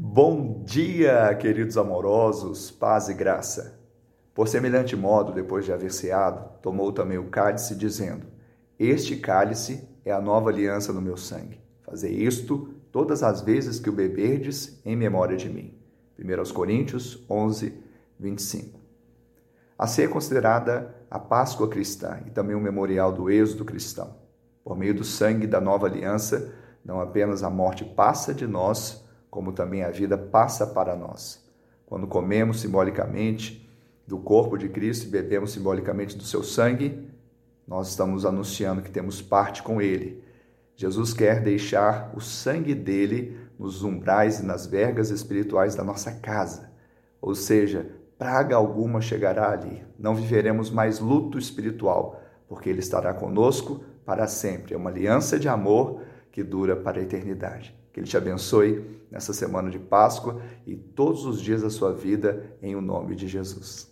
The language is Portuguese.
Bom dia, queridos amorosos, paz e graça. Por semelhante modo, depois de haver ceado, tomou também o cálice, dizendo: Este cálice é a nova aliança no meu sangue. Fazei isto todas as vezes que o beberdes em memória de mim. 1 Coríntios 11, 25. A ceia é considerada a Páscoa cristã e também o memorial do êxodo cristão. Por meio do sangue da nova aliança, não apenas a morte passa de nós, como também a vida passa para nós. Quando comemos simbolicamente do corpo de Cristo e bebemos simbolicamente do seu sangue, nós estamos anunciando que temos parte com ele. Jesus quer deixar o sangue dele nos umbrais e nas vergas espirituais da nossa casa. Ou seja, praga alguma chegará ali. Não viveremos mais luto espiritual, porque ele estará conosco para sempre. É uma aliança de amor que dura para a eternidade. Que Ele te abençoe nessa semana de Páscoa e todos os dias da sua vida, em o nome de Jesus.